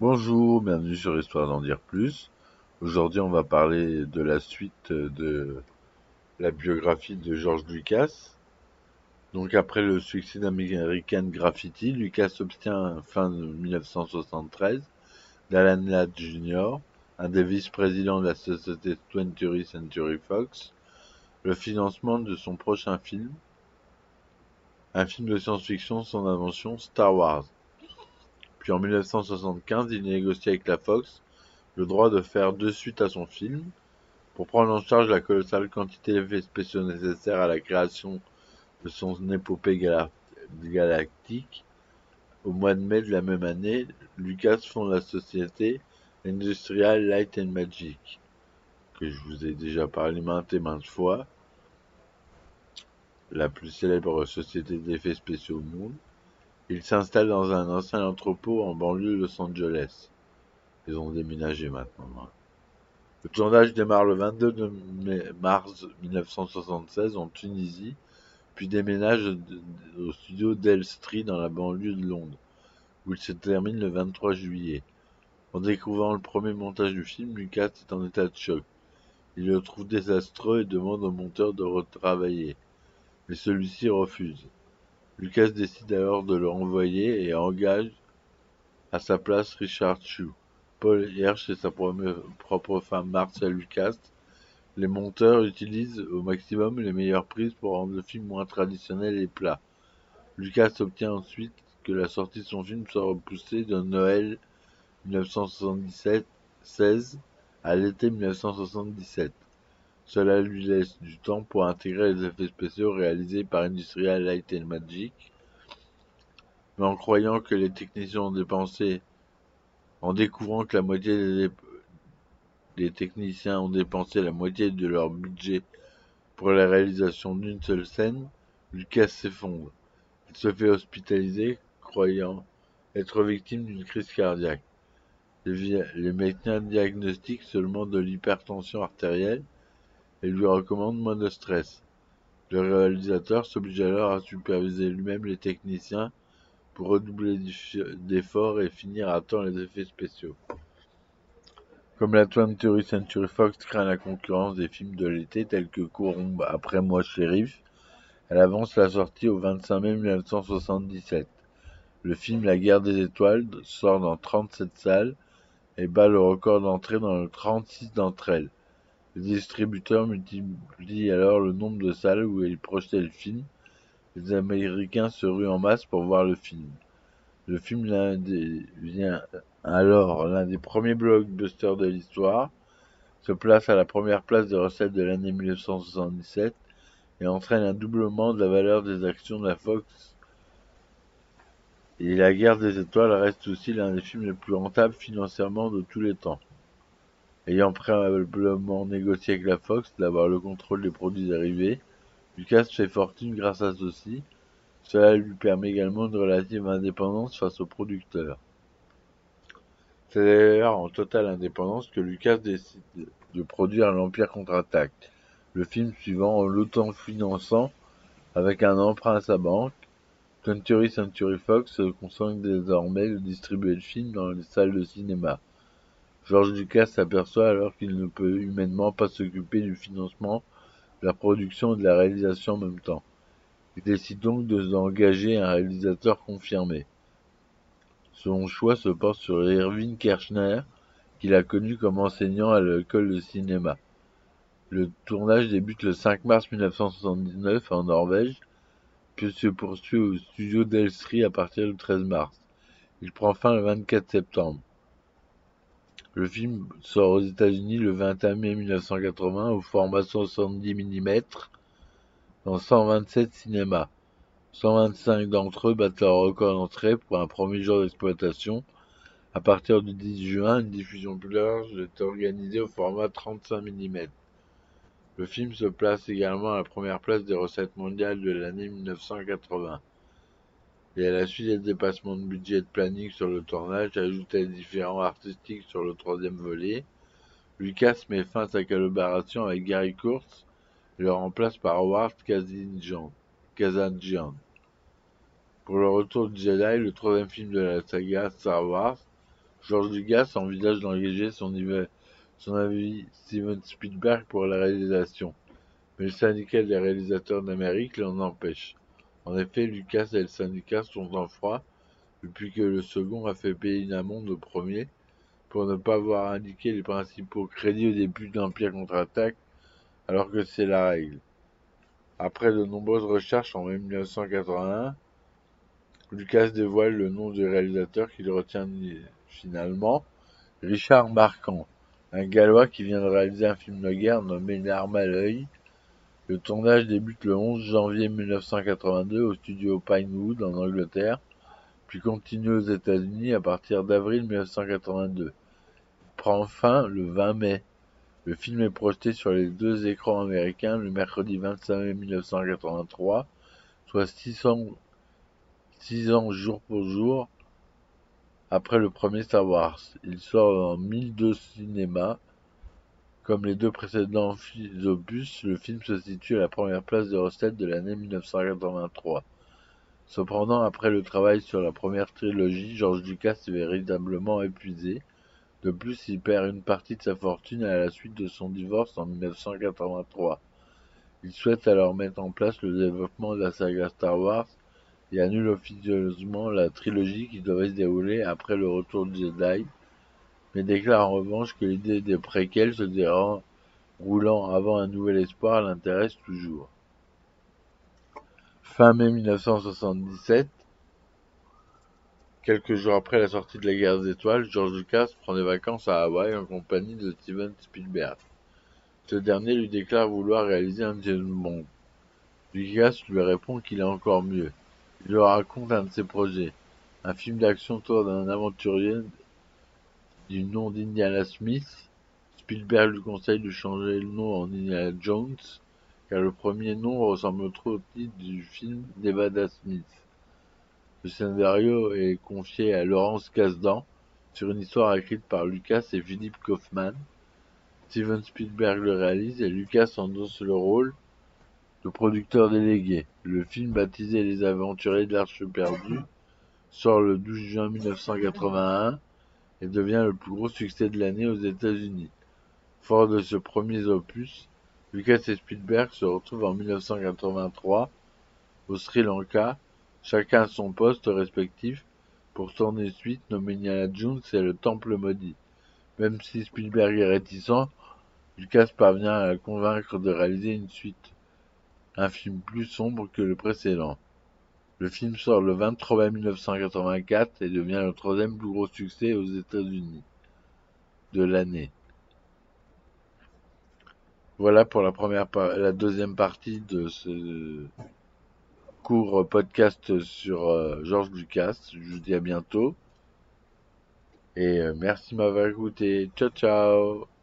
Bonjour, bienvenue sur Histoire d'en dire plus. Aujourd'hui, on va parler de la suite de la biographie de George Lucas. Donc, après le succès d'American Graffiti, Lucas obtient fin 1973 d'Alan Ladd Jr., un des vice-présidents de la société 20th Century Fox, le financement de son prochain film, un film de science-fiction, son invention Star Wars. Puis en 1975, il négocie avec la Fox le droit de faire deux suites à son film, pour prendre en charge la colossale quantité d'effets spéciaux nécessaires à la création de son épopée galactique. Au mois de mai de la même année, Lucas fonde la société Industrial Light and Magic, que je vous ai déjà parlé maintes et maintes fois, la plus célèbre société d'effets spéciaux au monde. Il s'installe dans un ancien entrepôt en banlieue de Los Angeles. Ils ont déménagé maintenant. Le tournage démarre le 22 mars 1976 en Tunisie, puis déménage au studio d'Elstree dans la banlieue de Londres, où il se termine le 23 juillet. En découvrant le premier montage du film, Lucas est en état de choc. Il le trouve désastreux et demande au monteur de retravailler, mais celui-ci refuse. Lucas décide alors de le renvoyer et engage à sa place Richard Chew, Paul Hirsch et sa propre femme Marcia Lucas. Les monteurs utilisent au maximum les meilleures prises pour rendre le film moins traditionnel et plat. Lucas obtient ensuite que la sortie de son film soit repoussée de Noël 1977 16 à l'été 1977. Cela lui laisse du temps pour intégrer les effets spéciaux réalisés par Industrial Light Magic, mais en croyant que les techniciens ont dépensé, en découvrant que la moitié des, techniciens ont dépensé la moitié de leur budget pour la réalisation d'une seule scène, Lucas s'effondre. Il se fait hospitaliser, croyant être victime d'une crise cardiaque. Les médecins diagnostiquent seulement de l'hypertension artérielle et lui recommande moins de stress. Le réalisateur s'oblige alors à superviser lui-même les techniciens pour redoubler d'efforts et finir à temps les effets spéciaux. Comme la 20th Century Fox craint la concurrence des films de l'été tels que Courombe après moi shérif, elle avance la sortie au 25 mai 1977. Le film La guerre des étoiles sort dans 37 salles et bat le record d'entrée dans 36 d'entre elles. Les distributeurs multiplient alors le nombre de salles où ils projetaient le film. Les Américains se ruent en masse pour voir le film. Le film devient alors l'un des premiers blockbusters de l'histoire, se place à la première place des recettes de l'année 1977 et entraîne un doublement de la valeur des actions de la Fox. Et La guerre des étoiles reste aussi l'un des films les plus rentables financièrement de tous les temps. Ayant préalablement négocié avec la Fox d'avoir le contrôle des produits dérivés, Lucas fait fortune grâce à ceci. Cela lui permet également une relative indépendance face aux producteurs. C'est d'ailleurs en totale indépendance que Lucas décide de produire l'Empire contre-attaque, le film suivant en l'auto-finançant avec un emprunt à sa banque. 20th Century Fox consomme désormais de distribuer le film dans les salles de cinéma. George Lucas s'aperçoit alors qu'il ne peut humainement pas s'occuper du financement, de la production et de la réalisation en même temps. Il décide donc d'engager un réalisateur confirmé. Son choix se porte sur Irving Kershner, qu'il a connu comme enseignant à l'école de cinéma. Le tournage débute le 5 mars 1979 en Norvège, puis se poursuit au studio d'Elstree à partir du 13 mars. Il prend fin le 24 septembre. Le film sort aux États-Unis le 21 mai 1980 au format 70 mm dans 127 cinémas. 125 d'entre eux battent leur record d'entrée pour un premier jour d'exploitation. À partir du 10 juin, une diffusion plus large est organisée au format 35 mm. Le film se place également à la première place des recettes mondiales de l'année 1980 et à la suite des dépassements de budget et de planning sur le tournage, ajouté à différents artistiques sur le troisième volet, Lucas met fin à sa collaboration avec Gary Kurtz et le remplace par Howard Kazanjian. Pour le retour de Jedi, le troisième film de la saga Star Wars, George Lucas envisage d'engager son, son ami Steven Spielberg pour la réalisation, mais le syndicat des réalisateurs d'Amérique l'en empêche. En effet, Lucas et le syndicat sont en froid depuis que le second a fait payer une amende au premier pour ne pas avoir indiqué les principaux crédits au début d'Empire contre-attaque, alors que c'est la règle. Après de nombreuses recherches en 1981, Lucas dévoile le nom du réalisateur qu'il retient finalement, Richard Marquand, un Gallois qui vient de réaliser un film de guerre nommé L'arme à l'œil. Le tournage débute le 11 janvier 1982 au studio Pinewood en Angleterre puis continue aux États-Unis à partir d'avril 1982. prend fin le 20 mai. Le film est projeté sur les deux écrans américains le mercredi 25 mai 1983, soit 600, 6 ans jour pour jour après le premier Star Wars. Il sort en 1002 cinémas. Comme les deux précédents opus, le film se situe à la première place de recettes de l'année 1983. Cependant, après le travail sur la première trilogie, George Lucas est véritablement épuisé. De plus, il perd une partie de sa fortune à la suite de son divorce en 1983. Il souhaite alors mettre en place le développement de la saga Star Wars et annule officieusement la trilogie qui devait se dérouler après le retour de Jedi, mais déclare en revanche que l'idée des préquels se déroulant avant un nouvel espoir l'intéresse toujours. Fin mai 1977, quelques jours après la sortie de la guerre des étoiles, George Lucas prend des vacances à Hawaï en compagnie de Steven Spielberg. Ce dernier lui déclare vouloir réaliser un James Bond. Lucas lui répond qu'il est encore mieux. Il lui raconte un de ses projets, un film d'action autour d'un aventurier du nom d'Indiana Smith. Spielberg lui conseille de changer le nom en Indiana Jones car le premier nom ressemble trop au titre du film d'Evada Smith. Le scénario est confié à Laurence Kasdan sur une histoire écrite par Lucas et Philippe Kaufman. Steven Spielberg le réalise et Lucas endosse le rôle de producteur délégué. Le film baptisé Les Aventuriers de l'Arche perdue sort le 12 juin 1981 et devient le plus gros succès de l'année aux États-Unis. Fort de ce premier opus, Lucas et Spielberg se retrouvent en 1983 au Sri Lanka, chacun à son poste respectif, pour tourner suite nommé Indiana Jones et le Temple maudit. Même si Spielberg est réticent, Lucas parvient à le convaincre de réaliser une suite, un film plus sombre que le précédent. Le film sort le 23 mai 1984 et devient le troisième plus gros succès aux États-Unis de l'année. Voilà pour la première la deuxième partie de ce court podcast sur euh, Georges Lucas. Je vous dis à bientôt. Et euh, merci de m'avoir écouté. Ciao ciao